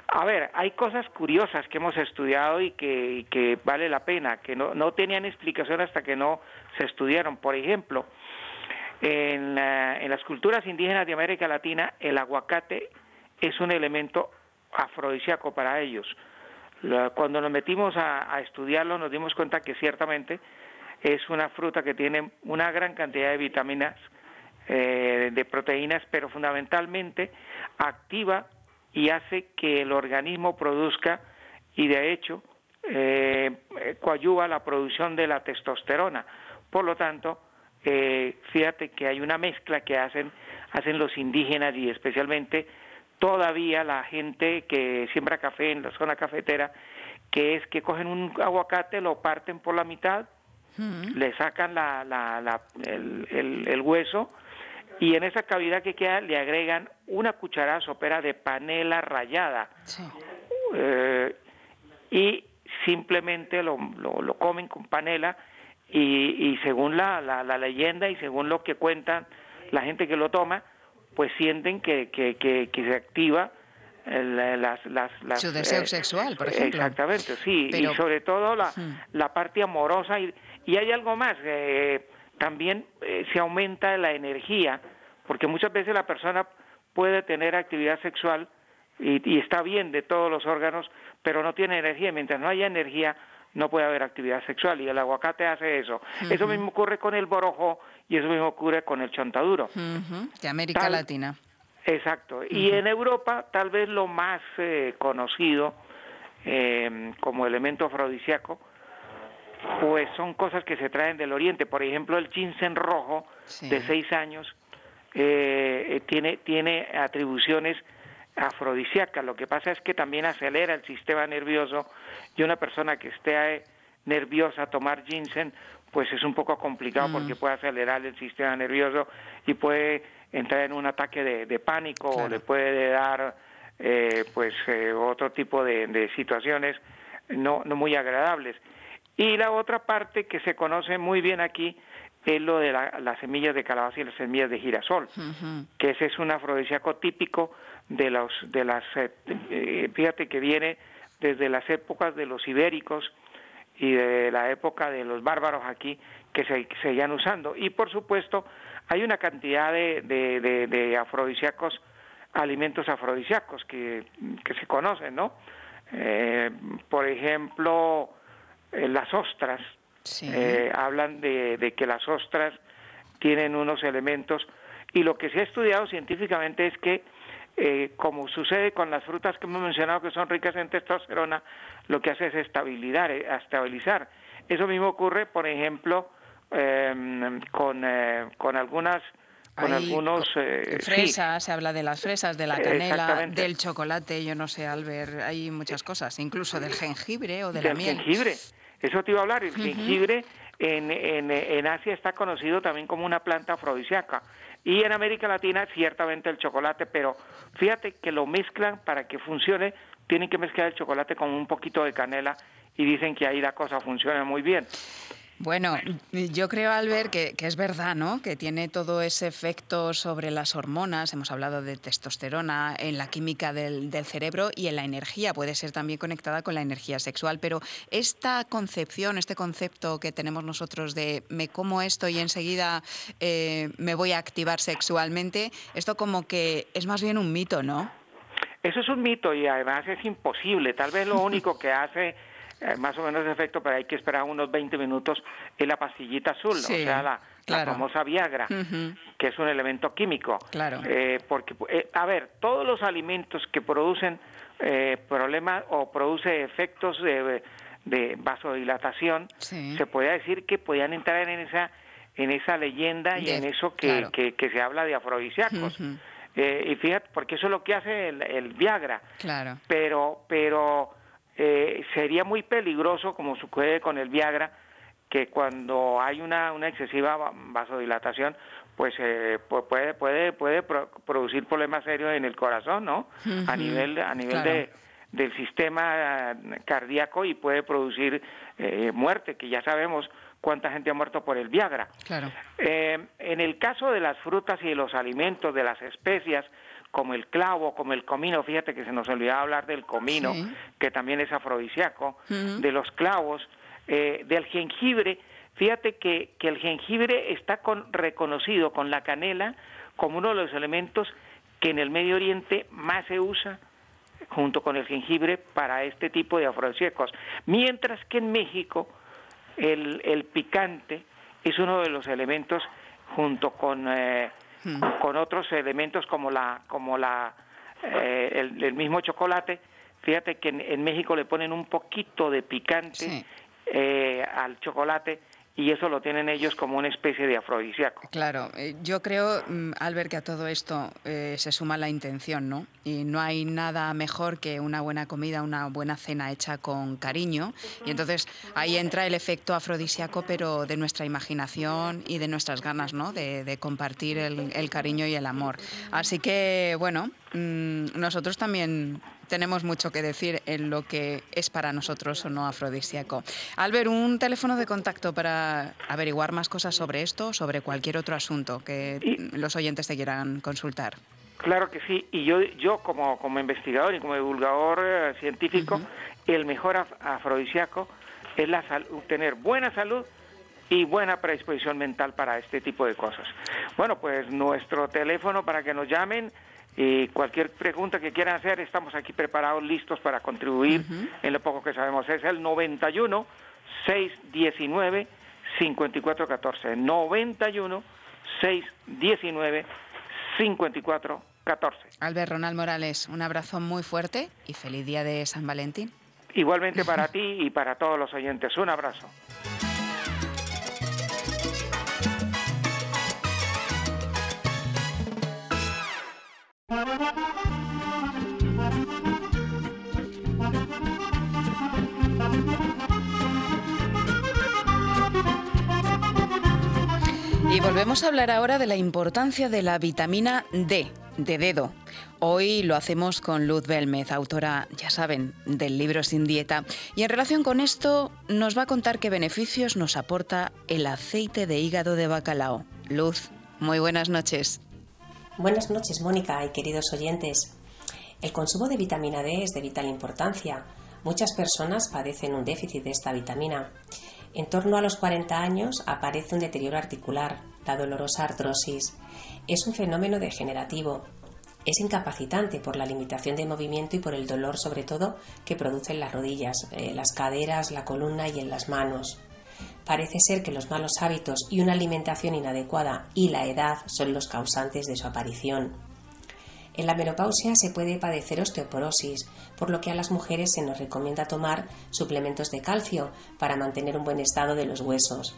A ver, hay cosas curiosas que hemos estudiado y que, vale la pena, que no, no tenían explicación hasta que no se estudiaron. Por ejemplo, en, las culturas indígenas de América Latina, el aguacate es un elemento afrodisíaco para ellos. Cuando nos metimos a, estudiarlo, nos dimos cuenta que ciertamente es una fruta que tiene una gran cantidad de vitaminas, eh, de proteínas, pero fundamentalmente activa y hace que el organismo produzca y de hecho eh, coadyuva la producción de la testosterona. Por lo tanto, eh, fíjate que hay una mezcla que hacen, hacen los indígenas y especialmente todavía la gente que siembra café en la zona cafetera, que es que cogen un aguacate, lo parten por la mitad, le sacan la, la, el, el, hueso y en esa cavidad que queda le agregan una cucharada sopera de panela rallada eh, y simplemente lo, lo, lo comen con panela y, según la, la, leyenda y según lo que cuentan la gente que lo toma, pues sienten que, que, que, se activa las, las, las, su deseo eh, sexual, por ejemplo. Exactamente, sí, y sobre todo la, la parte amorosa. Y, y hay algo más, eh, también eh, se aumenta la energía, porque muchas veces la persona puede tener actividad sexual y, y está bien de todos los órganos, pero no tiene energía. Mientras no haya energía, no puede haber actividad sexual y el aguacate hace eso. Eso mismo ocurre con el borojo y eso mismo ocurre con el chontaduro. De América Latina. Exacto. Y en Europa tal vez lo más eh, conocido eh, como elemento afrodisíaco, pues son cosas que se traen del oriente. Por ejemplo, el ginseng rojo de seis años eh, tiene, tiene atribuciones afrodisíaca. Lo que pasa es que también acelera el sistema nervioso y una persona que esté eh, nerviosa tomar ginseng, pues es un poco complicado mm. porque puede acelerar el sistema nervioso y puede entrar en un ataque de, pánico o le puede dar eh, pues eh, otro tipo de, situaciones no, no muy agradables. Y la otra parte que se conoce muy bien aquí es lo de las semillas de calabaza y las semillas de girasol, que ese es un afrodisíaco típico de los de las eh, eh, fíjate que viene desde las épocas de los ibéricos y de la época de los bárbaros aquí que se seguían usando. Y por supuesto hay una cantidad de, de, de, afrodisíacos alimentos afrodisíacos que, que se conocen no eh, por ejemplo las ostras hablan de, de que las ostras tienen unos elementos y lo que se ha estudiado científicamente es que eh, como sucede con las frutas que hemos mencionado que son ricas en testosterona, lo que hace es estabilizar. Eh, estabilizar. Eso mismo ocurre, por ejemplo, em, con, eh, con algunas con algunos fresas, se habla de las fresas, de la canela, del chocolate, yo no sé, Albert, hay muchas cosas, incluso del jengibre o de la miel. jengibre, eso te iba a hablar, el jengibre en, en, en Asia está conocido también como una planta afrodisíaca. Y en América Latina ciertamente el chocolate, pero fíjate que lo mezclan para que funcione, tienen que mezclar el chocolate con un poquito de canela y dicen que ahí la cosa funciona muy bien. Bueno, yo creo, Albert, que, que, es verdad, ¿no? Que tiene todo ese efecto sobre las hormonas. Hemos hablado de testosterona, en la química del, cerebro y en la energía. Puede ser también conectada con la energía sexual. Pero esta concepción, este concepto que tenemos nosotros de me como esto y enseguida eh, me voy a activar sexualmente, esto como que es más bien un mito, ¿no? Eso es un mito y además es imposible. Tal vez lo único que hace eh, más o menos efecto, pero hay que esperar unos 20 minutos, es la pastillita azul, o sea, la, famosa Viagra, que es un elemento químico. Claro. Eh, porque, eh, a ver, todos los alimentos que producen problemas o produce efectos de, de vasodilatación, se puede decir que podían entrar en esa en esa leyenda y en eso que, que, se habla de afrodisíacos. y fíjate, porque eso es lo que hace el, el Viagra. Claro. Pero, pero eh, sería muy peligroso, como sucede con el Viagra, que cuando hay una, una excesiva vasodilatación, pues eh, puede puede puede producir problemas serios en el corazón, ¿no? A nivel a nivel de del sistema eh, cardíaco y puede producir eh, muerte, que ya sabemos cuánta gente ha muerto por el Viagra. Claro. en el caso de las frutas y de los alimentos, de las especias, como el clavo, como el comino, fíjate que se nos olvidaba hablar del comino, que también es afrodisíaco, de los clavos, eh, del jengibre, fíjate que, que el jengibre está con, reconocido con la canela como uno de los elementos que en el Medio Oriente más se usa junto con el jengibre para este tipo de afrodisíacos, mientras que en México el, el picante es uno de los elementos junto con eh, con otros elementos como la como la eh, el, mismo chocolate. Fíjate que en, México le ponen un poquito de picante eh, al chocolate y eso lo tienen ellos como una especie de afrodisíaco. Claro, eh, yo creo, mm, Albert, que a todo esto eh, se suma la intención, ¿no? Y no hay nada mejor que una buena comida, una buena cena hecha con cariño. Y entonces ahí entra el efecto afrodisíaco, pero de nuestra imaginación y de nuestras ganas, ¿no? De, compartir el, cariño y el amor. Así que, bueno, mm, nosotros también tenemos mucho que decir en lo que es para nosotros o no afrodisíaco. Albert, un teléfono de contacto para averiguar más cosas sobre esto, sobre cualquier otro asunto que los oyentes te quieran consultar. Claro que sí, y yo, yo como, como investigador y como divulgador eh, científico, el mejor afrodisíaco es la tener buena salud y buena predisposición mental para este tipo de cosas. Bueno, pues nuestro teléfono para que nos llamen y cualquier pregunta que quieran hacer, estamos aquí preparados, listos para contribuir en lo poco que sabemos. Es el 91 619 5414. 91 619 5414. Albert Ronald Morales, un abrazo muy fuerte y feliz día de San Valentín. Igualmente para ti y para todos los oyentes. Un abrazo. Volvemos a hablar ahora de la importancia de la vitamina D de dedo. Hoy lo hacemos con Luz Belmez, autora, ya saben, del libro Sin Dieta. Y en relación con esto, nos va a contar qué beneficios nos aporta el aceite de hígado de bacalao. Luz, muy buenas noches. Buenas noches, Mónica y queridos oyentes. El consumo de vitamina D es de vital importancia. Muchas personas padecen un déficit de esta vitamina. En torno a los 40 años aparece un deterioro articular, la dolorosa artrosis. Es un fenómeno degenerativo. Es incapacitante por la limitación de movimiento y por el dolor sobre todo que producen las rodillas, eh, las caderas, la columna y en las manos. Parece ser que los malos hábitos y una alimentación inadecuada y la edad son los causantes de su aparición. En la menopausia se puede padecer osteoporosis, por lo que a las mujeres se nos recomienda tomar suplementos de calcio para mantener un buen estado de los huesos.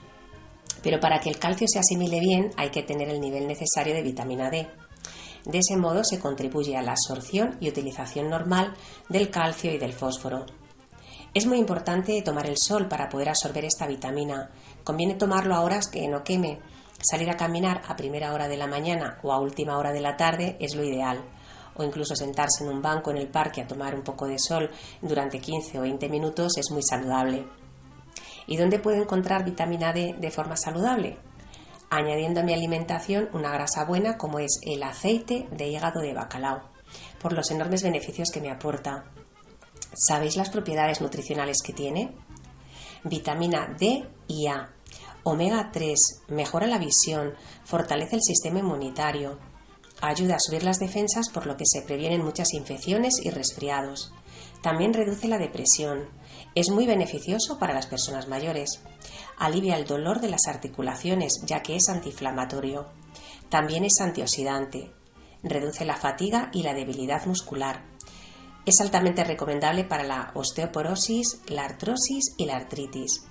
Pero para que el calcio se asimile bien hay que tener el nivel necesario de vitamina D. De ese modo se contribuye a la absorción y utilización normal del calcio y del fósforo. Es muy importante tomar el sol para poder absorber esta vitamina. Conviene tomarlo a horas que no queme. Salir a caminar a primera hora de la mañana o a última hora de la tarde es lo ideal. O incluso sentarse en un banco en el parque a tomar un poco de sol durante 15 o 20 minutos es muy saludable. ¿Y dónde puedo encontrar vitamina D de forma saludable? Añadiendo a mi alimentación una grasa buena como es el aceite de hígado de bacalao, por los enormes beneficios que me aporta. ¿Sabéis las propiedades nutricionales que tiene? Vitamina D y A. Omega 3 mejora la visión, fortalece el sistema inmunitario, ayuda a subir las defensas por lo que se previenen muchas infecciones y resfriados. También reduce la depresión. Es muy beneficioso para las personas mayores. Alivia el dolor de las articulaciones ya que es antiinflamatorio. También es antioxidante. Reduce la fatiga y la debilidad muscular es altamente recomendable para la osteoporosis, la artrosis y la artritis.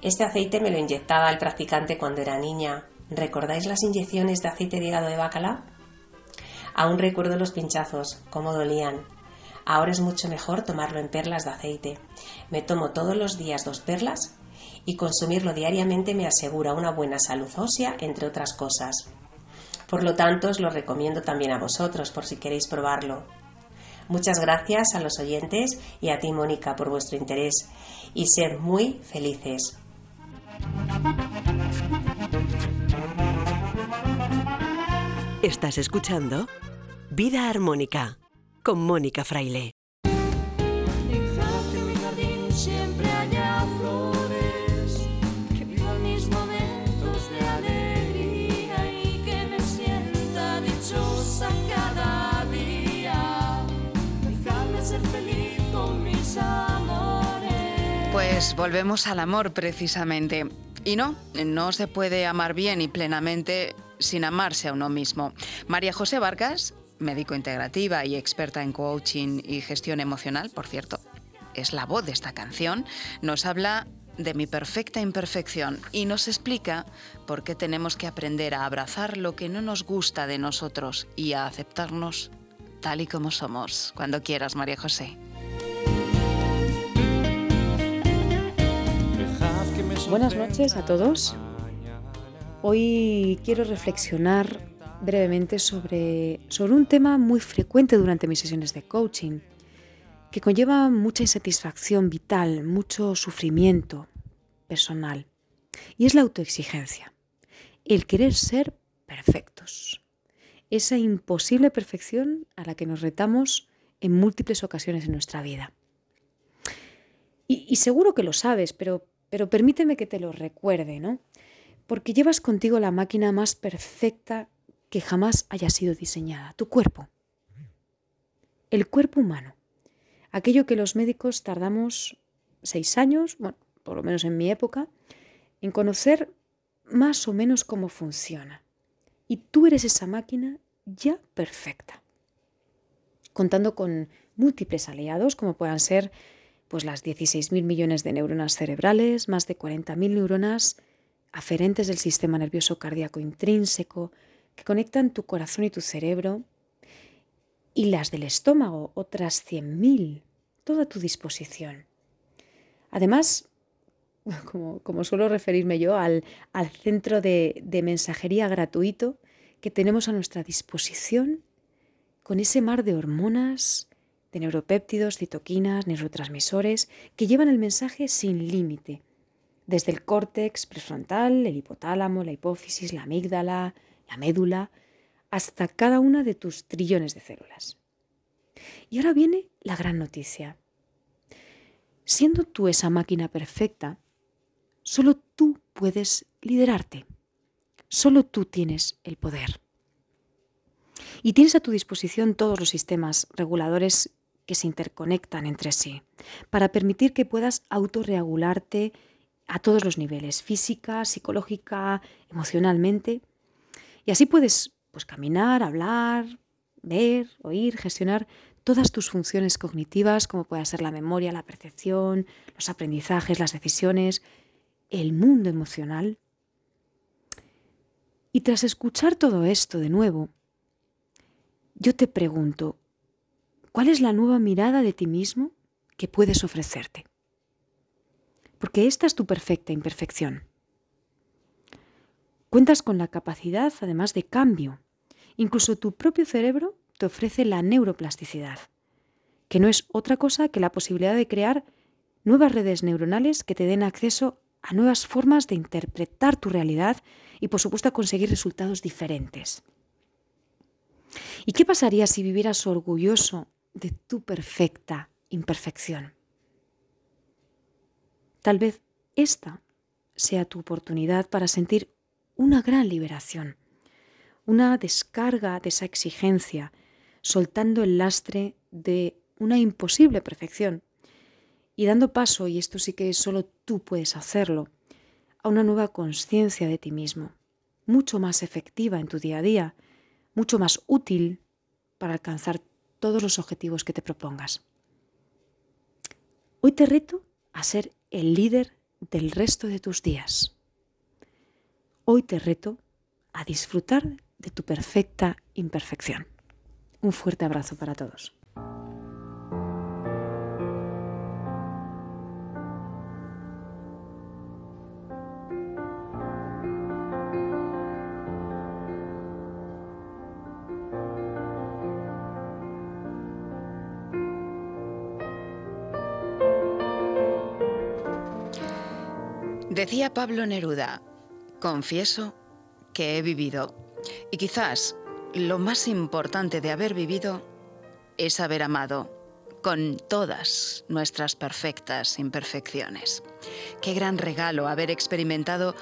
Este aceite me lo inyectaba el practicante cuando era niña. ¿Recordáis las inyecciones de aceite de hígado de bacalao? Aún recuerdo los pinchazos, cómo dolían. Ahora es mucho mejor tomarlo en perlas de aceite. Me tomo todos los días dos perlas y consumirlo diariamente me asegura una buena salud ósea, entre otras cosas. Por lo tanto, os lo recomiendo también a vosotros por si queréis probarlo. Muchas gracias a los oyentes y a ti, Mónica, por vuestro interés y sed muy felices. Estás escuchando Vida Armónica con Mónica Fraile. Pues volvemos al amor precisamente. Y no, no se puede amar bien y plenamente sin amarse a uno mismo. María José Vargas, médico integrativa y experta en coaching y gestión emocional, por cierto, es la voz de esta canción, nos habla de mi perfecta imperfección y nos explica por qué tenemos que aprender a abrazar lo que no nos gusta de nosotros y a aceptarnos tal y como somos. Cuando quieras, María José. Buenas noches a todos. Hoy quiero reflexionar brevemente sobre, sobre un tema muy frecuente durante mis sesiones de coaching, que conlleva mucha insatisfacción vital, mucho sufrimiento personal, y es la autoexigencia, el querer ser perfectos, esa imposible perfección a la que nos retamos en múltiples ocasiones en nuestra vida. Y, seguro que lo sabes, pero pero permíteme que te lo recuerde, ¿no? Porque llevas contigo la máquina más perfecta que jamás haya sido diseñada, tu cuerpo. El cuerpo humano. Aquello que los médicos tardamos seis años, bueno, por lo menos en mi época, en conocer más o menos cómo funciona. Y tú eres esa máquina ya perfecta, contando con múltiples aliados como puedan ser pues las 16.000 millones de neuronas cerebrales, más de 40.000 neuronas aferentes del sistema nervioso cardíaco intrínseco que conectan tu corazón y tu cerebro, y las del estómago, otras 100.000, toda a tu disposición. Además, como, suelo referirme yo, al, al centro de, de mensajería gratuito que tenemos a nuestra disposición con ese mar de hormonas, de neuropéptidos, citoquinas, neurotransmisores, que llevan el mensaje sin límite, desde el córtex prefrontal, el hipotálamo, la hipófisis, la amígdala, la médula, hasta cada una de tus trillones de células. Y ahora viene la gran noticia. Siendo tú esa máquina perfecta, solo tú puedes liderarte. Solo tú tienes el poder. Y tienes a tu disposición todos los sistemas reguladores que se interconectan entre sí, para permitir que puedas autorregularte a todos los niveles, física, psicológica, emocionalmente. Y así puedes pues, caminar, hablar, ver, oír, gestionar todas tus funciones cognitivas, como pueda ser la memoria, la percepción, los aprendizajes, las decisiones, el mundo emocional. Y tras escuchar todo esto de nuevo, yo te pregunto, ¿Cuál es la nueva mirada de ti mismo que puedes ofrecerte? Porque esta es tu perfecta imperfección. Cuentas con la capacidad, además de cambio. Incluso tu propio cerebro te ofrece la neuroplasticidad, que no es otra cosa que la posibilidad de crear nuevas redes neuronales que te den acceso a nuevas formas de interpretar tu realidad y, por supuesto, a conseguir resultados diferentes. ¿Y qué pasaría si vivieras orgulloso de tu perfecta imperfección. Tal vez esta sea tu oportunidad para sentir una gran liberación, una descarga de esa exigencia, soltando el lastre de una imposible perfección y dando paso, y esto sí que solo tú puedes hacerlo, a una nueva conciencia de ti mismo, mucho más efectiva en tu día a día, mucho más útil para alcanzar todos los objetivos que te propongas. Hoy te reto a ser el líder del resto de tus días. Hoy te reto a disfrutar de tu perfecta imperfección. Un fuerte abrazo para todos. Decía Pablo Neruda, confieso que he vivido. Y quizás lo más importante de haber vivido es haber amado con todas nuestras perfectas imperfecciones. Qué gran regalo haber experimentado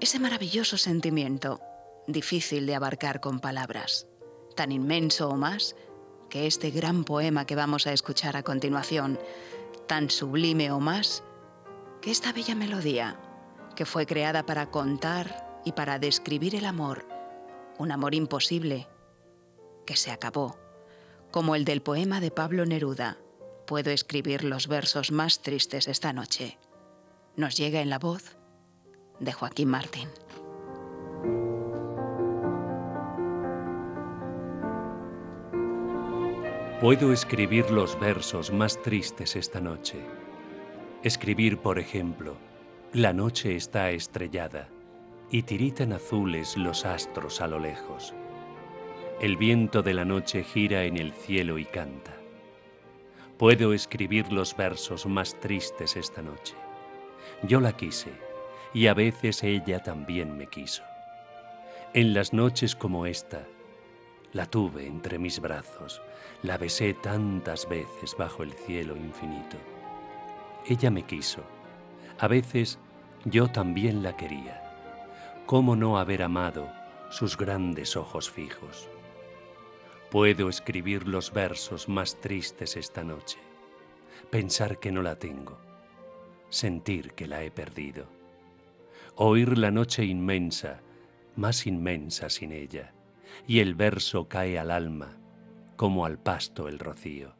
ese maravilloso sentimiento, difícil de abarcar con palabras, tan inmenso o más que este gran poema que vamos a escuchar a continuación, tan sublime o más que esta bella melodía que fue creada para contar y para describir el amor, un amor imposible, que se acabó, como el del poema de Pablo Neruda. Puedo escribir los versos más tristes esta noche. Nos llega en la voz de Joaquín Martín. Puedo escribir los versos más tristes esta noche. Escribir, por ejemplo, la noche está estrellada y tiritan azules los astros a lo lejos. El viento de la noche gira en el cielo y canta. Puedo escribir los versos más tristes esta noche. Yo la quise y a veces ella también me quiso. En las noches como esta, la tuve entre mis brazos, la besé tantas veces bajo el cielo infinito. Ella me quiso a veces yo también la quería. ¿Cómo no haber amado sus grandes ojos fijos? Puedo escribir los versos más tristes esta noche, pensar que no la tengo, sentir que la he perdido, oír la noche inmensa, más inmensa sin ella, y el verso cae al alma como al pasto el rocío.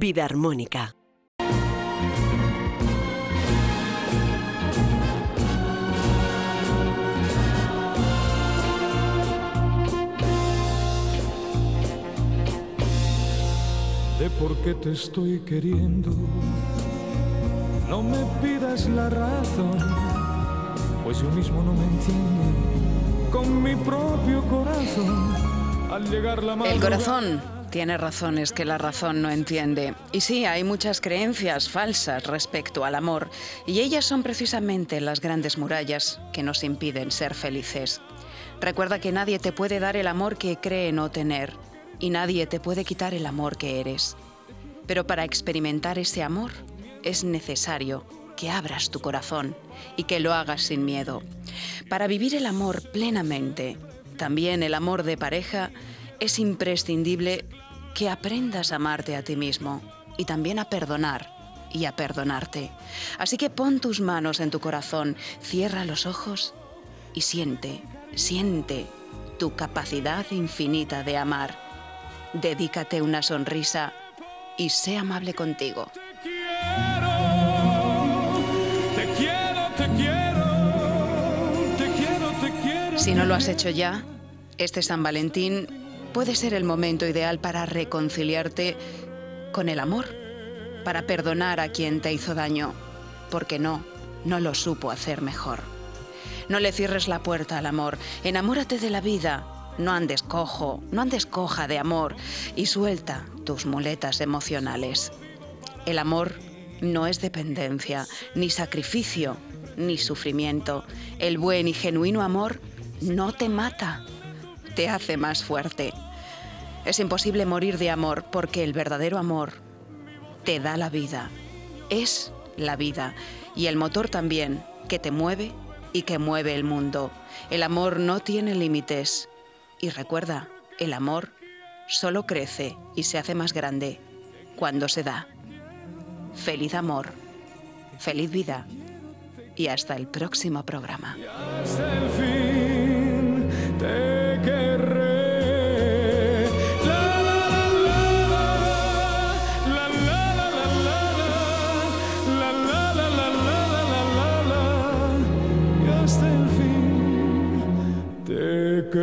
Vida armónica. De por qué te estoy queriendo, no me pidas la razón, pues yo mismo no me entiendo con mi propio corazón. Al llegar la El corazón tiene razones que la razón no entiende. Y sí, hay muchas creencias falsas respecto al amor, y ellas son precisamente las grandes murallas que nos impiden ser felices. Recuerda que nadie te puede dar el amor que cree no tener, y nadie te puede quitar el amor que eres. Pero para experimentar ese amor es necesario que abras tu corazón y que lo hagas sin miedo. Para vivir el amor plenamente, también el amor de pareja, es imprescindible que aprendas a amarte a ti mismo y también a perdonar y a perdonarte. Así que pon tus manos en tu corazón, cierra los ojos y siente, siente tu capacidad infinita de amar. Dedícate una sonrisa y sé amable contigo. Si no lo has hecho ya, este San Valentín puede ser el momento ideal para reconciliarte con el amor, para perdonar a quien te hizo daño, porque no, no lo supo hacer mejor. No le cierres la puerta al amor, enamórate de la vida, no andes cojo, no andes coja de amor y suelta tus muletas emocionales. El amor no es dependencia, ni sacrificio, ni sufrimiento. El buen y genuino amor no te mata, te hace más fuerte. Es imposible morir de amor porque el verdadero amor te da la vida. Es la vida y el motor también que te mueve y que mueve el mundo. El amor no tiene límites. Y recuerda, el amor solo crece y se hace más grande cuando se da. Feliz amor, feliz vida y hasta el próximo programa. Que